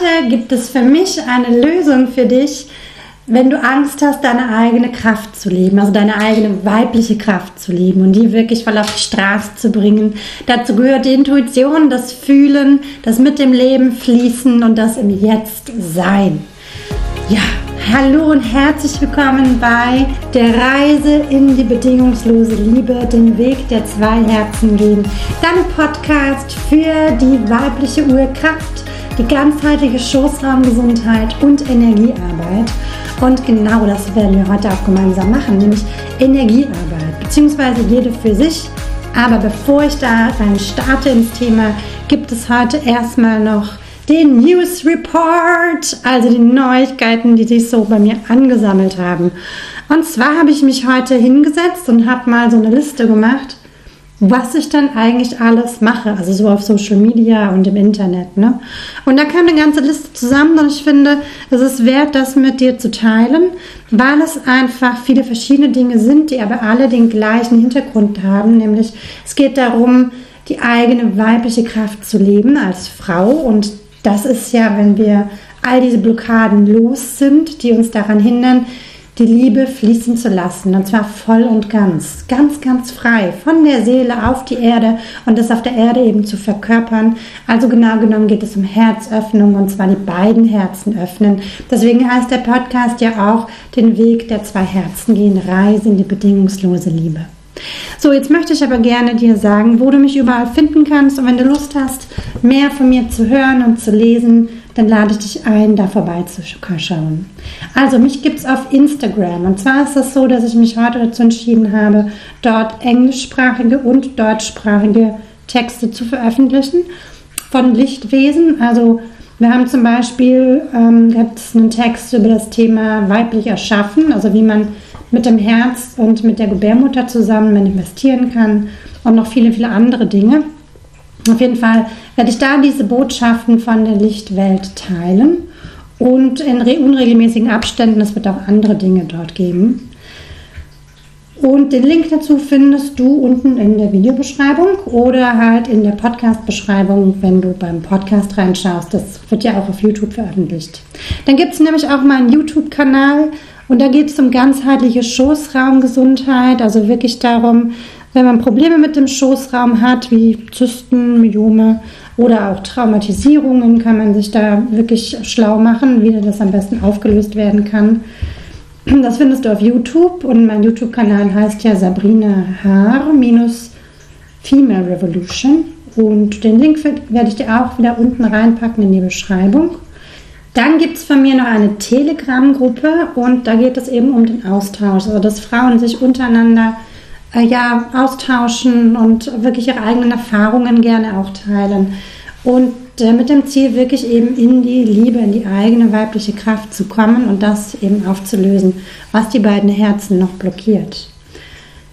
heute gibt es für mich eine Lösung für dich, wenn du Angst hast, deine eigene Kraft zu leben, also deine eigene weibliche Kraft zu leben und die wirklich voll auf die Straße zu bringen. Dazu gehört die Intuition, das Fühlen, das mit dem Leben fließen und das im Jetzt sein. Ja, hallo und herzlich willkommen bei der Reise in die bedingungslose Liebe, den Weg der zwei Herzen gehen. Dein Podcast für die weibliche Urkraft, die ganzheitliche Schoßraumgesundheit und Energiearbeit. Und genau das werden wir heute auch gemeinsam machen, nämlich Energiearbeit, beziehungsweise jede für sich. Aber bevor ich da rein starte ins Thema, gibt es heute erstmal noch den News Report, also die Neuigkeiten, die sich so bei mir angesammelt haben. Und zwar habe ich mich heute hingesetzt und habe mal so eine Liste gemacht was ich dann eigentlich alles mache, also so auf Social Media und im Internet. Ne? Und da kam eine ganze Liste zusammen und ich finde, es ist wert, das mit dir zu teilen, weil es einfach viele verschiedene Dinge sind, die aber alle den gleichen Hintergrund haben, nämlich es geht darum, die eigene weibliche Kraft zu leben als Frau und das ist ja, wenn wir all diese Blockaden los sind, die uns daran hindern, die Liebe fließen zu lassen. Und zwar voll und ganz. Ganz, ganz frei. Von der Seele auf die Erde und das auf der Erde eben zu verkörpern. Also genau genommen geht es um Herzöffnung und zwar die beiden Herzen öffnen. Deswegen heißt der Podcast ja auch den Weg der zwei Herzen gehen. Reise in die bedingungslose Liebe. So, jetzt möchte ich aber gerne dir sagen, wo du mich überall finden kannst. Und wenn du Lust hast, mehr von mir zu hören und zu lesen, dann lade ich dich ein, da vorbeizuschauen. Also mich gibt es auf Instagram. Und zwar ist es so, dass ich mich heute dazu entschieden habe, dort englischsprachige und deutschsprachige Texte zu veröffentlichen von Lichtwesen. Also wir haben zum Beispiel ähm, einen Text über das Thema weiblich erschaffen, also wie man mit dem Herz und mit der Gebärmutter zusammen manifestieren kann und noch viele, viele andere Dinge. Auf jeden Fall werde ich da diese Botschaften von der Lichtwelt teilen und in unregelmäßigen Abständen, es wird auch andere Dinge dort geben. Und den Link dazu findest du unten in der Videobeschreibung oder halt in der Podcast-Beschreibung, wenn du beim Podcast reinschaust. Das wird ja auch auf YouTube veröffentlicht. Dann gibt es nämlich auch meinen YouTube-Kanal und da geht es um ganzheitliche Schoßraumgesundheit, also wirklich darum, wenn man Probleme mit dem Schoßraum hat, wie Zysten, Myome oder auch Traumatisierungen, kann man sich da wirklich schlau machen, wie das am besten aufgelöst werden kann. Das findest du auf YouTube und mein YouTube-Kanal heißt ja Sabrina Haar minus Female Revolution. Und den Link werde ich dir auch wieder unten reinpacken in die Beschreibung. Dann gibt es von mir noch eine Telegram-Gruppe und da geht es eben um den Austausch, also dass Frauen sich untereinander äh, ja, austauschen und wirklich ihre eigenen Erfahrungen gerne auch teilen. Und äh, mit dem Ziel, wirklich eben in die Liebe, in die eigene weibliche Kraft zu kommen und das eben aufzulösen, was die beiden Herzen noch blockiert.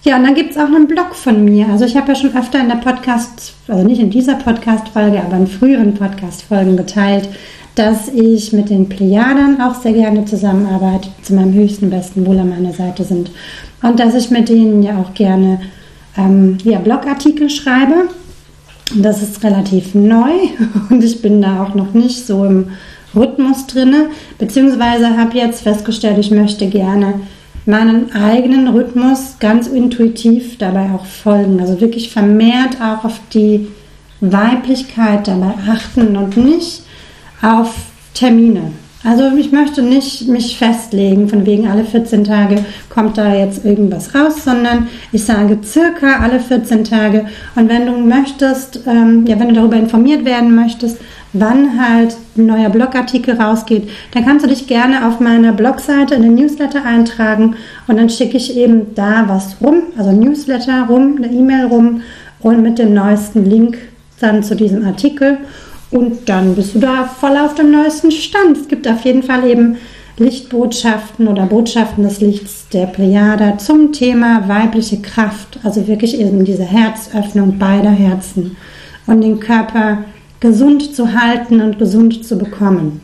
Ja, und dann gibt es auch einen Blog von mir. Also ich habe ja schon öfter in der Podcast, also nicht in dieser Podcast-Folge, aber in früheren Podcast-Folgen geteilt, dass ich mit den Plejadern auch sehr gerne zusammenarbeite, zu meinem höchsten besten Wohl an meiner Seite sind. Und dass ich mit denen ja auch gerne ähm, ja, Blogartikel schreibe. Das ist relativ neu und ich bin da auch noch nicht so im Rhythmus drin, beziehungsweise habe jetzt festgestellt, ich möchte gerne meinen eigenen Rhythmus ganz intuitiv dabei auch folgen. Also wirklich vermehrt auch auf die Weiblichkeit dabei achten und nicht auf Termine. Also ich möchte nicht mich festlegen, von wegen alle 14 Tage kommt da jetzt irgendwas raus, sondern ich sage circa alle 14 Tage. Und wenn du möchtest, ähm, ja, wenn du darüber informiert werden möchtest, wann halt ein neuer Blogartikel rausgeht, dann kannst du dich gerne auf meiner Blogseite in den Newsletter eintragen und dann schicke ich eben da was rum, also Newsletter rum, eine E-Mail rum und mit dem neuesten Link dann zu diesem Artikel. Und dann bist du da voll auf dem neuesten Stand. Es gibt auf jeden Fall eben Lichtbotschaften oder Botschaften des Lichts der Plejada zum Thema weibliche Kraft. Also wirklich eben diese Herzöffnung beider Herzen und den Körper gesund zu halten und gesund zu bekommen.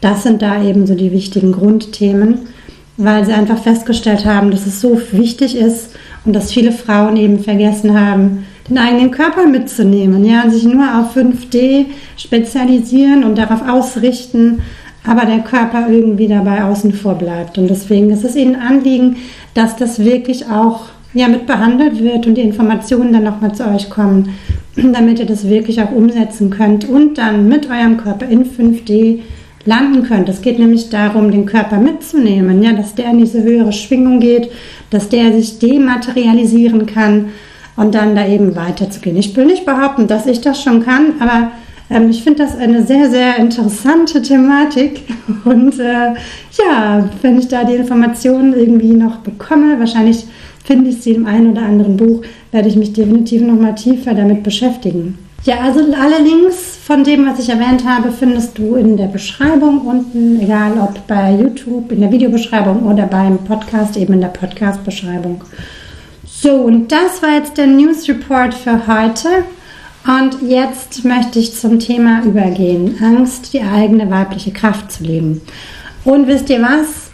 Das sind da eben so die wichtigen Grundthemen, weil sie einfach festgestellt haben, dass es so wichtig ist und dass viele Frauen eben vergessen haben, den eigenen Körper mitzunehmen, ja, sich nur auf 5D spezialisieren und darauf ausrichten, aber der Körper irgendwie dabei außen vor bleibt. Und deswegen ist es Ihnen Anliegen, dass das wirklich auch ja, mit behandelt wird und die Informationen dann nochmal zu euch kommen, damit ihr das wirklich auch umsetzen könnt und dann mit eurem Körper in 5D landen könnt. Es geht nämlich darum, den Körper mitzunehmen, ja, dass der in diese höhere Schwingung geht, dass der sich dematerialisieren kann und dann da eben weiterzugehen. Ich will nicht behaupten, dass ich das schon kann, aber ähm, ich finde das eine sehr, sehr interessante Thematik. Und äh, ja, wenn ich da die Informationen irgendwie noch bekomme, wahrscheinlich finde ich sie im einen oder anderen Buch, werde ich mich definitiv noch mal tiefer damit beschäftigen. Ja, also alle Links von dem, was ich erwähnt habe, findest du in der Beschreibung unten, egal ob bei YouTube, in der Videobeschreibung oder beim Podcast, eben in der Podcast-Beschreibung. So, und das war jetzt der News Report für heute. Und jetzt möchte ich zum Thema übergehen. Angst, die eigene weibliche Kraft zu leben. Und wisst ihr was?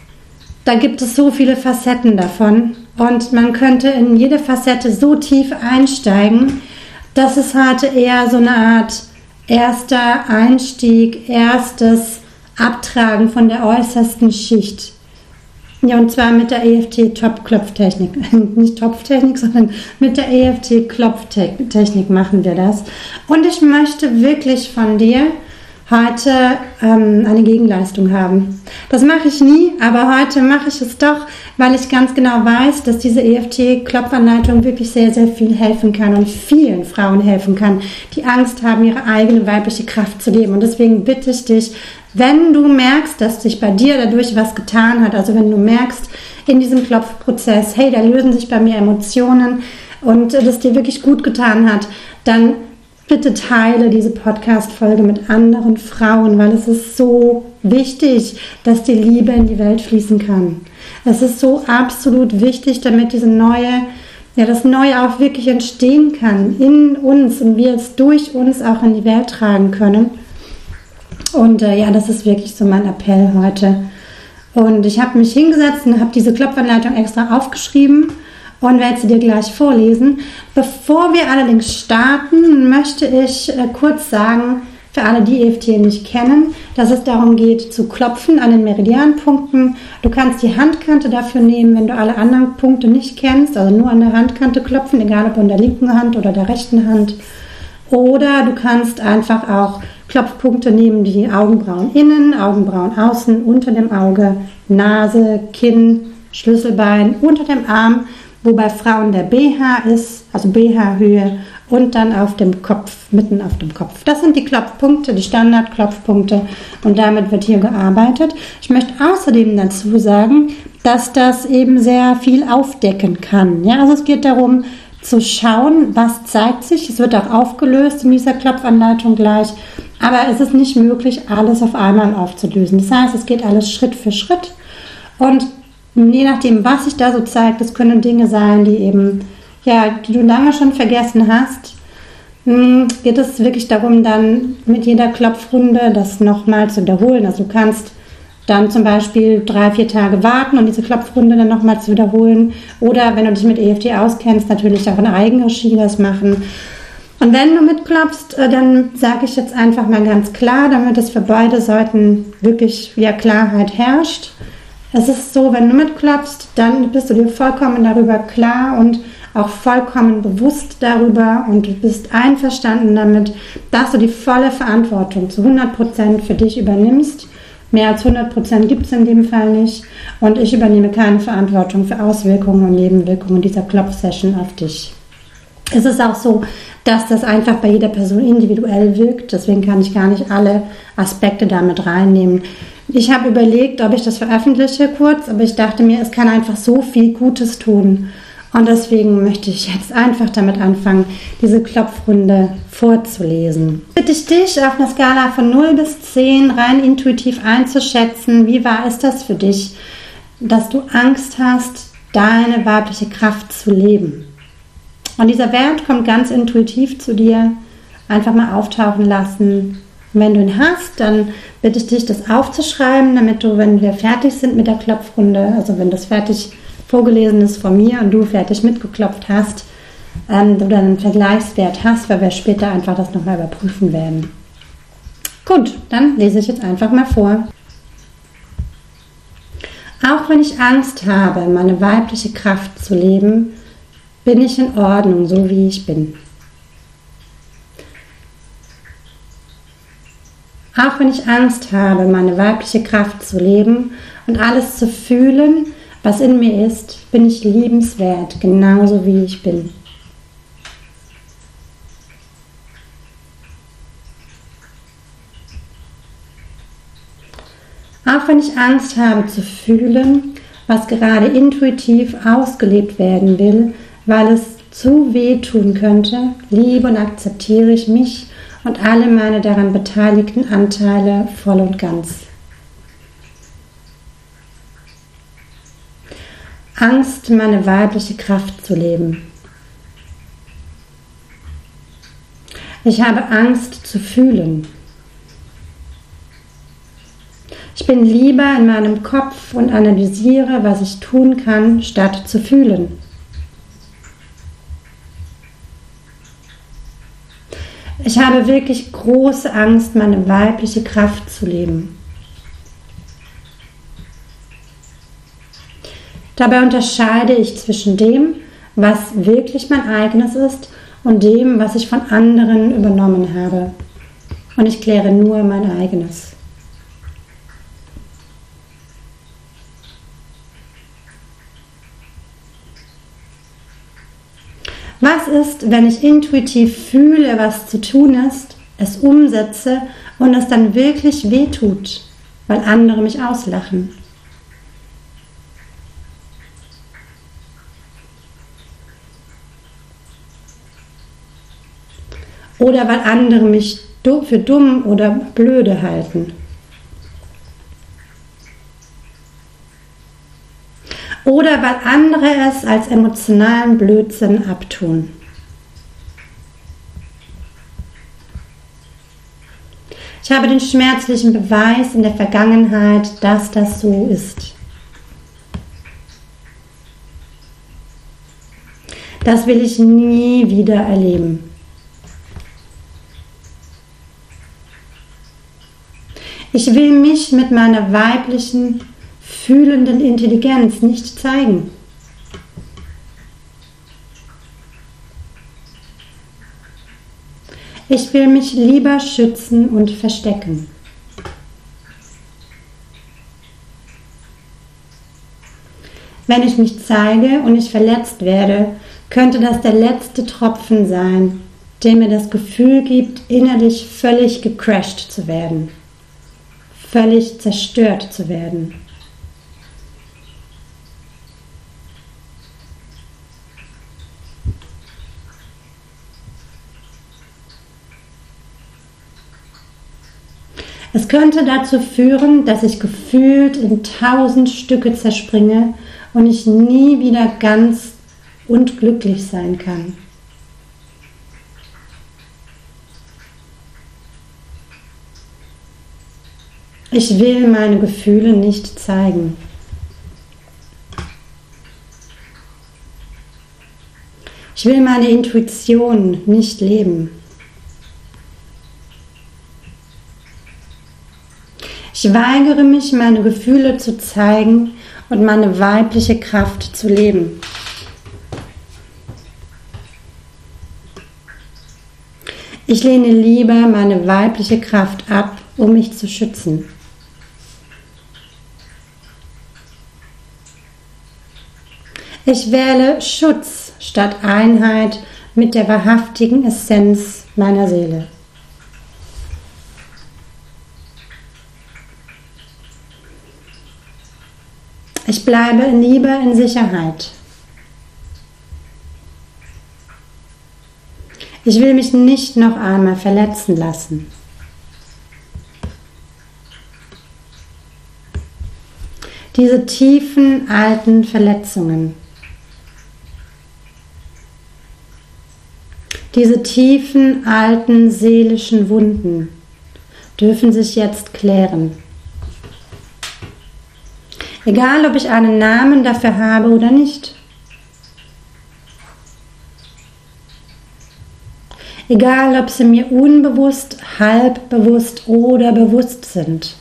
Da gibt es so viele Facetten davon. Und man könnte in jede Facette so tief einsteigen, dass es heute eher so eine Art erster Einstieg, erstes Abtragen von der äußersten Schicht ja, und zwar mit der EFT-Top-Klopftechnik. Nicht Topftechnik, sondern mit der EFT-Klopftechnik machen wir das. Und ich möchte wirklich von dir heute ähm, eine Gegenleistung haben. Das mache ich nie, aber heute mache ich es doch, weil ich ganz genau weiß, dass diese EFT-Klopfanleitung wirklich sehr, sehr viel helfen kann und vielen Frauen helfen kann, die Angst haben, ihre eigene weibliche Kraft zu leben. Und deswegen bitte ich dich, wenn du merkst, dass sich bei dir dadurch was getan hat, also wenn du merkst in diesem Klopfprozess, hey, da lösen sich bei mir Emotionen und das dir wirklich gut getan hat, dann bitte teile diese Podcast-Folge mit anderen Frauen, weil es ist so wichtig, dass die Liebe in die Welt fließen kann. Es ist so absolut wichtig, damit diese neue, ja, das Neue auch wirklich entstehen kann in uns und wir es durch uns auch in die Welt tragen können. Und äh, ja, das ist wirklich so mein Appell heute. Und ich habe mich hingesetzt und habe diese Klopfanleitung extra aufgeschrieben und werde sie dir gleich vorlesen. Bevor wir allerdings starten, möchte ich äh, kurz sagen, für alle, die EFT nicht kennen, dass es darum geht, zu klopfen an den Meridianpunkten. Du kannst die Handkante dafür nehmen, wenn du alle anderen Punkte nicht kennst, also nur an der Handkante klopfen, egal ob an der linken Hand oder der rechten Hand. Oder du kannst einfach auch Klopfpunkte nehmen, die Augenbrauen innen, Augenbrauen außen, unter dem Auge, Nase, Kinn, Schlüsselbein, unter dem Arm, wo bei Frauen der BH ist, also BH-Höhe und dann auf dem Kopf, mitten auf dem Kopf. Das sind die Klopfpunkte, die Standardklopfpunkte und damit wird hier gearbeitet. Ich möchte außerdem dazu sagen, dass das eben sehr viel aufdecken kann. Ja, also es geht darum, zu schauen, was zeigt sich. Es wird auch aufgelöst in dieser Klopfanleitung gleich. Aber es ist nicht möglich, alles auf einmal aufzulösen. Das heißt, es geht alles Schritt für Schritt. Und je nachdem, was sich da so zeigt, das können Dinge sein, die eben, ja, die du lange schon vergessen hast. Hm, geht es wirklich darum, dann mit jeder Klopfrunde das nochmal zu wiederholen. Also du kannst dann zum Beispiel drei, vier Tage warten und diese Klopfrunde dann nochmal zu wiederholen. Oder wenn du dich mit EFT auskennst, natürlich auch in Eigenregie das machen. Und wenn du mitklopfst, äh, dann sage ich jetzt einfach mal ganz klar, damit es für beide Seiten wirklich wieder Klarheit herrscht. Es ist so, wenn du mitklopfst, dann bist du dir vollkommen darüber klar und auch vollkommen bewusst darüber und du bist einverstanden damit, dass du die volle Verantwortung zu 100% für dich übernimmst Mehr als 100 Prozent gibt es in dem Fall nicht. Und ich übernehme keine Verantwortung für Auswirkungen und Nebenwirkungen dieser Klopfsession auf dich. Es ist auch so, dass das einfach bei jeder Person individuell wirkt. Deswegen kann ich gar nicht alle Aspekte damit reinnehmen. Ich habe überlegt, ob ich das veröffentliche kurz, aber ich dachte mir, es kann einfach so viel Gutes tun. Und deswegen möchte ich jetzt einfach damit anfangen, diese Klopfrunde vorzulesen. Bitte ich dich auf einer Skala von 0 bis 10 rein intuitiv einzuschätzen, wie wahr ist das für dich, dass du Angst hast, deine weibliche Kraft zu leben. Und dieser Wert kommt ganz intuitiv zu dir, einfach mal auftauchen lassen. Und wenn du ihn hast, dann bitte ich dich, das aufzuschreiben, damit du, wenn wir fertig sind mit der Klopfrunde, also wenn das fertig vorgelesen ist von mir und du fertig mitgeklopft hast, ähm, du dann einen Vergleichswert hast, weil wir später einfach das nochmal überprüfen werden. Gut, dann lese ich jetzt einfach mal vor. Auch wenn ich Angst habe, meine weibliche Kraft zu leben, bin ich in Ordnung, so wie ich bin. Auch wenn ich Angst habe, meine weibliche Kraft zu leben und alles zu fühlen, was in mir ist, bin ich liebenswert, genauso wie ich bin. Auch wenn ich Angst habe zu fühlen, was gerade intuitiv ausgelebt werden will, weil es zu weh tun könnte, liebe und akzeptiere ich mich und alle meine daran beteiligten Anteile voll und ganz. Angst, meine weibliche Kraft zu leben. Ich habe Angst zu fühlen. Ich bin lieber in meinem Kopf und analysiere, was ich tun kann, statt zu fühlen. Ich habe wirklich große Angst, meine weibliche Kraft zu leben. Dabei unterscheide ich zwischen dem, was wirklich mein eigenes ist und dem, was ich von anderen übernommen habe. Und ich kläre nur mein eigenes. Was ist, wenn ich intuitiv fühle, was zu tun ist, es umsetze und es dann wirklich wehtut, weil andere mich auslachen? Oder weil andere mich für dumm oder blöde halten? Oder weil andere es als emotionalen Blödsinn abtun. Ich habe den schmerzlichen Beweis in der Vergangenheit, dass das so ist. Das will ich nie wieder erleben. Ich will mich mit meiner weiblichen fühlenden Intelligenz nicht zeigen. Ich will mich lieber schützen und verstecken. Wenn ich mich zeige und ich verletzt werde, könnte das der letzte Tropfen sein, der mir das Gefühl gibt, innerlich völlig gecrashed zu werden, völlig zerstört zu werden. Es könnte dazu führen, dass ich gefühlt in tausend Stücke zerspringe und ich nie wieder ganz und glücklich sein kann. Ich will meine Gefühle nicht zeigen. Ich will meine Intuition nicht leben. Ich weigere mich, meine Gefühle zu zeigen und meine weibliche Kraft zu leben. Ich lehne lieber meine weibliche Kraft ab, um mich zu schützen. Ich wähle Schutz statt Einheit mit der wahrhaftigen Essenz meiner Seele. Ich bleibe lieber in Sicherheit. Ich will mich nicht noch einmal verletzen lassen. Diese tiefen alten Verletzungen, diese tiefen alten seelischen Wunden dürfen sich jetzt klären. Egal, ob ich einen Namen dafür habe oder nicht. egal ob sie mir unbewusst, halb bewusst oder bewusst sind.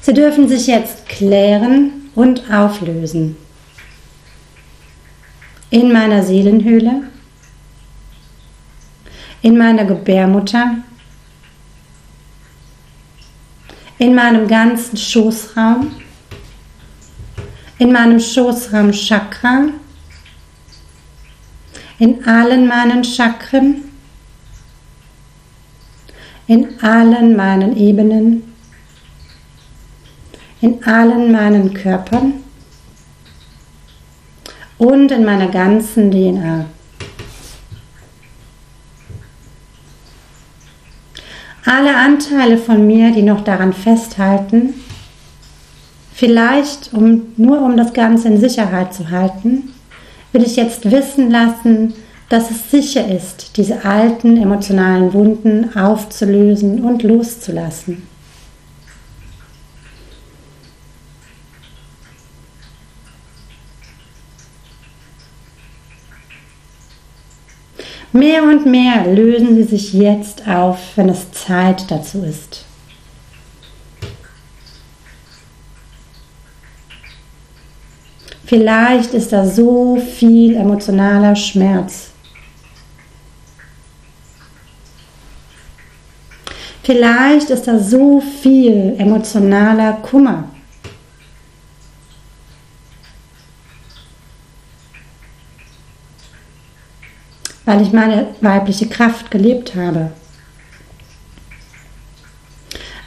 Sie dürfen sich jetzt klären und auflösen. In meiner Seelenhöhle, in meiner Gebärmutter, in meinem ganzen Schoßraum, in meinem Schoßraum Chakra, in allen meinen Chakren, in allen meinen Ebenen, in allen meinen Körpern. Und in meiner ganzen DNA. Alle Anteile von mir, die noch daran festhalten, vielleicht um, nur um das Ganze in Sicherheit zu halten, will ich jetzt wissen lassen, dass es sicher ist, diese alten emotionalen Wunden aufzulösen und loszulassen. Mehr und mehr lösen sie sich jetzt auf, wenn es Zeit dazu ist. Vielleicht ist da so viel emotionaler Schmerz. Vielleicht ist da so viel emotionaler Kummer. Weil ich meine weibliche Kraft gelebt habe.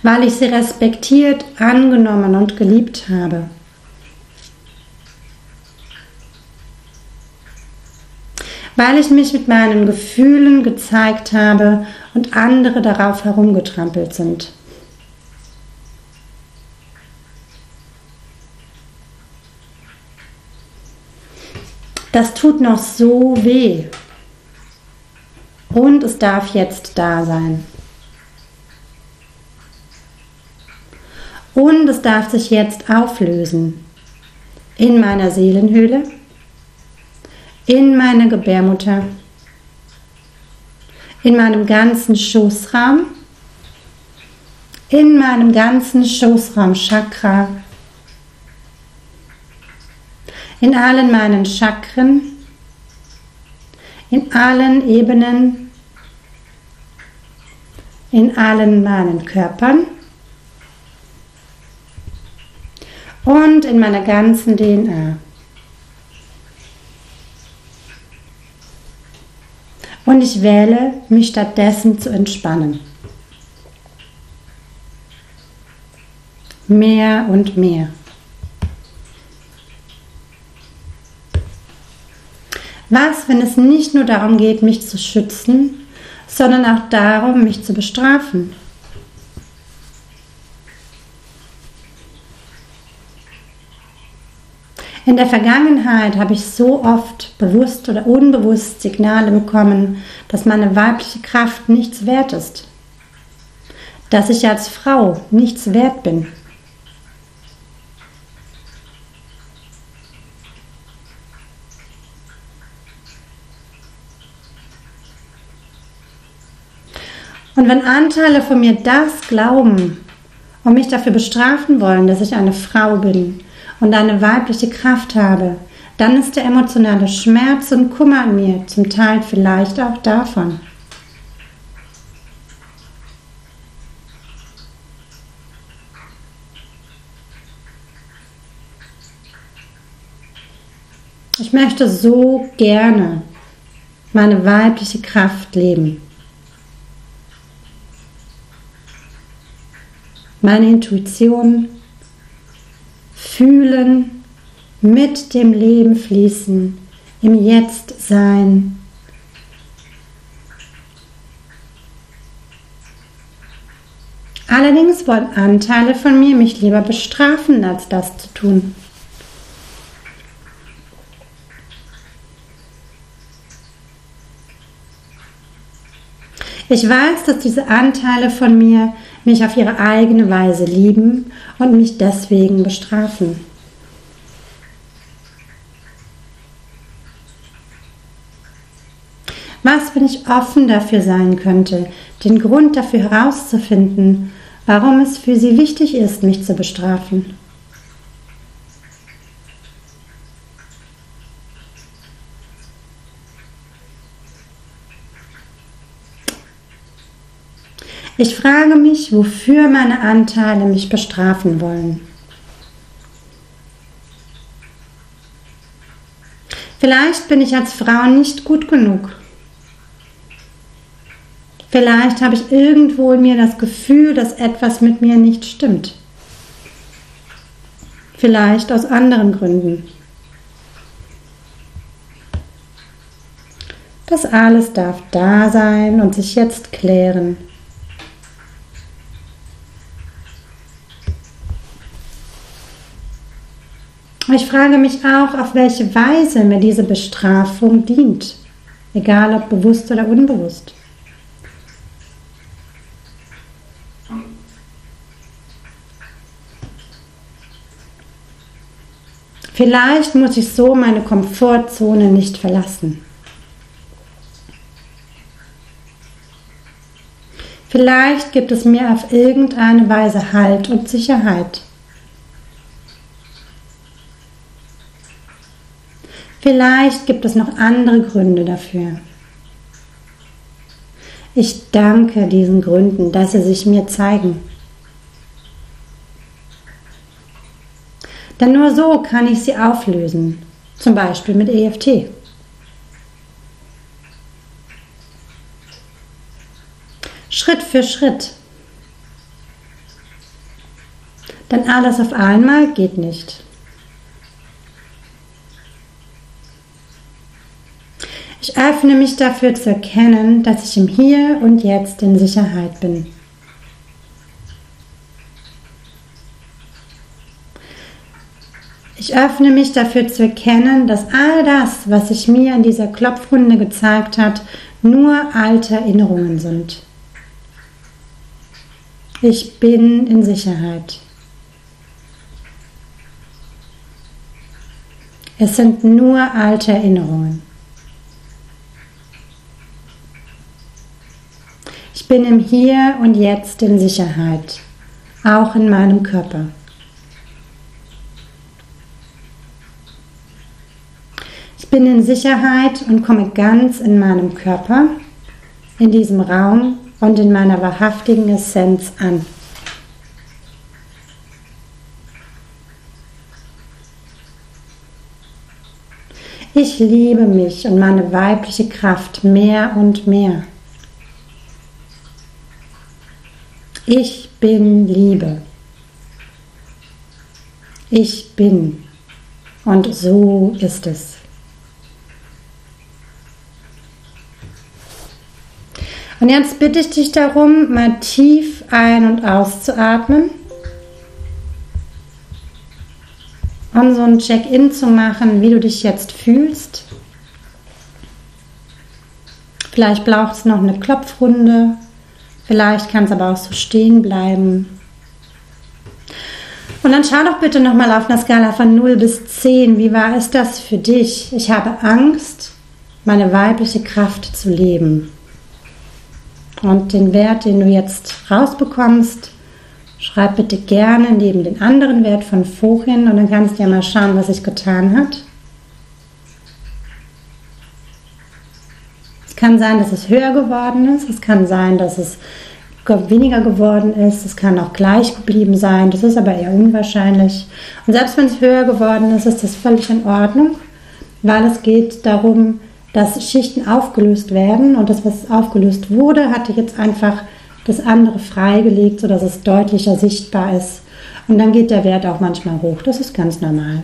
Weil ich sie respektiert, angenommen und geliebt habe. Weil ich mich mit meinen Gefühlen gezeigt habe und andere darauf herumgetrampelt sind. Das tut noch so weh. Und es darf jetzt da sein. Und es darf sich jetzt auflösen. In meiner Seelenhöhle, in meiner Gebärmutter, in meinem ganzen Schoßraum, in meinem ganzen Schoßraum Chakra, in allen meinen Chakren, in allen Ebenen in allen meinen Körpern und in meiner ganzen DNA. Und ich wähle, mich stattdessen zu entspannen. Mehr und mehr. Was, wenn es nicht nur darum geht, mich zu schützen, sondern auch darum, mich zu bestrafen. In der Vergangenheit habe ich so oft bewusst oder unbewusst Signale bekommen, dass meine weibliche Kraft nichts wert ist, dass ich als Frau nichts wert bin. Und wenn Anteile von mir das glauben und mich dafür bestrafen wollen, dass ich eine Frau bin und eine weibliche Kraft habe, dann ist der emotionale Schmerz und Kummer an mir zum Teil vielleicht auch davon. Ich möchte so gerne meine weibliche Kraft leben. Meine Intuition fühlen, mit dem Leben fließen, im Jetzt sein. Allerdings wollen Anteile von mir mich lieber bestrafen, als das zu tun. Ich weiß, dass diese Anteile von mir mich auf ihre eigene Weise lieben und mich deswegen bestrafen. Was, wenn ich offen dafür sein könnte, den Grund dafür herauszufinden, warum es für sie wichtig ist, mich zu bestrafen? Ich frage mich, wofür meine Anteile mich bestrafen wollen. Vielleicht bin ich als Frau nicht gut genug. Vielleicht habe ich irgendwo in mir das Gefühl, dass etwas mit mir nicht stimmt. Vielleicht aus anderen Gründen. Das alles darf da sein und sich jetzt klären. Ich frage mich auch, auf welche Weise mir diese Bestrafung dient, egal ob bewusst oder unbewusst. Vielleicht muss ich so meine Komfortzone nicht verlassen. Vielleicht gibt es mir auf irgendeine Weise Halt und Sicherheit. Vielleicht gibt es noch andere Gründe dafür. Ich danke diesen Gründen, dass sie sich mir zeigen. Denn nur so kann ich sie auflösen, zum Beispiel mit EFT. Schritt für Schritt. Denn alles auf einmal geht nicht. Ich öffne mich dafür zu erkennen, dass ich im Hier und Jetzt in Sicherheit bin. Ich öffne mich dafür zu erkennen, dass all das, was sich mir in dieser Klopfrunde gezeigt hat, nur alte Erinnerungen sind. Ich bin in Sicherheit. Es sind nur alte Erinnerungen. Ich bin im Hier und Jetzt in Sicherheit, auch in meinem Körper. Ich bin in Sicherheit und komme ganz in meinem Körper, in diesem Raum und in meiner wahrhaftigen Essenz an. Ich liebe mich und meine weibliche Kraft mehr und mehr. Ich bin Liebe. Ich bin. Und so ist es. Und jetzt bitte ich dich darum, mal tief ein- und auszuatmen. Um so ein Check-in zu machen, wie du dich jetzt fühlst. Vielleicht braucht es noch eine Klopfrunde Vielleicht kann es aber auch so stehen bleiben. Und dann schau doch bitte nochmal auf einer Skala von 0 bis 10. Wie war es das für dich? Ich habe Angst, meine weibliche Kraft zu leben. Und den Wert, den du jetzt rausbekommst, schreib bitte gerne neben den anderen Wert von vorhin und dann kannst du ja mal schauen, was sich getan hat. Kann sein, dass es höher geworden ist. Es kann sein, dass es weniger geworden ist. Es kann auch gleich geblieben sein. Das ist aber eher unwahrscheinlich. Und selbst wenn es höher geworden ist, ist das völlig in Ordnung, weil es geht darum, dass Schichten aufgelöst werden und das, was aufgelöst wurde, hatte jetzt einfach das andere freigelegt, sodass es deutlicher sichtbar ist. Und dann geht der Wert auch manchmal hoch. Das ist ganz normal.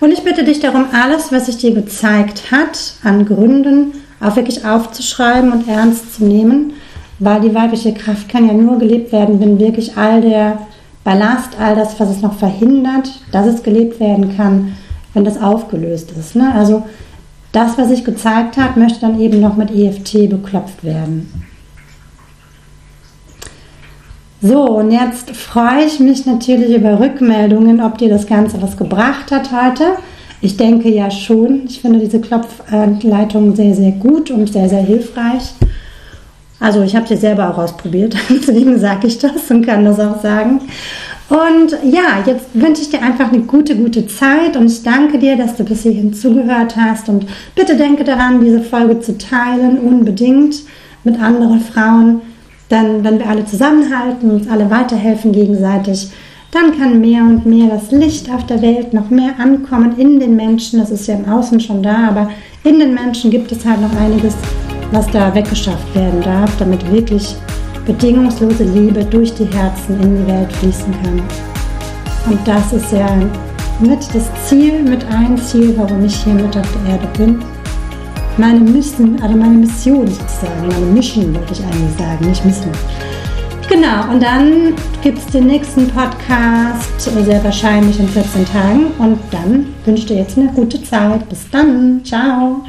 Und ich bitte dich darum, alles, was sich dir gezeigt hat, an Gründen auch wirklich aufzuschreiben und ernst zu nehmen, weil die weibliche Kraft kann ja nur gelebt werden, wenn wirklich all der Ballast, all das, was es noch verhindert, dass es gelebt werden kann, wenn das aufgelöst ist. Ne? Also das, was sich gezeigt hat, möchte dann eben noch mit EFT beklopft werden. So, und jetzt freue ich mich natürlich über Rückmeldungen, ob dir das Ganze was gebracht hat heute. Ich denke ja schon. Ich finde diese Klopfleitung sehr, sehr gut und sehr, sehr hilfreich. Also ich habe sie selber auch ausprobiert, deswegen sage ich das und kann das auch sagen. Und ja, jetzt wünsche ich dir einfach eine gute, gute Zeit und ich danke dir, dass du bis hierhin zugehört hast. Und bitte denke daran, diese Folge zu teilen, unbedingt mit anderen Frauen. Denn wenn wir alle zusammenhalten, uns alle weiterhelfen gegenseitig, dann kann mehr und mehr das Licht auf der Welt noch mehr ankommen in den Menschen. Das ist ja im Außen schon da, aber in den Menschen gibt es halt noch einiges, was da weggeschafft werden darf, damit wirklich bedingungslose Liebe durch die Herzen in die Welt fließen kann. Und das ist ja mit das Ziel, mit ein Ziel, warum ich hier mit auf der Erde bin. Meine Mission, also meine Mission sozusagen, meine Mission wollte ich eigentlich sagen, nicht Mission. Genau, und dann gibt es den nächsten Podcast, sehr wahrscheinlich in 14 Tagen. Und dann wünsche ich dir jetzt eine gute Zeit. Bis dann. Ciao.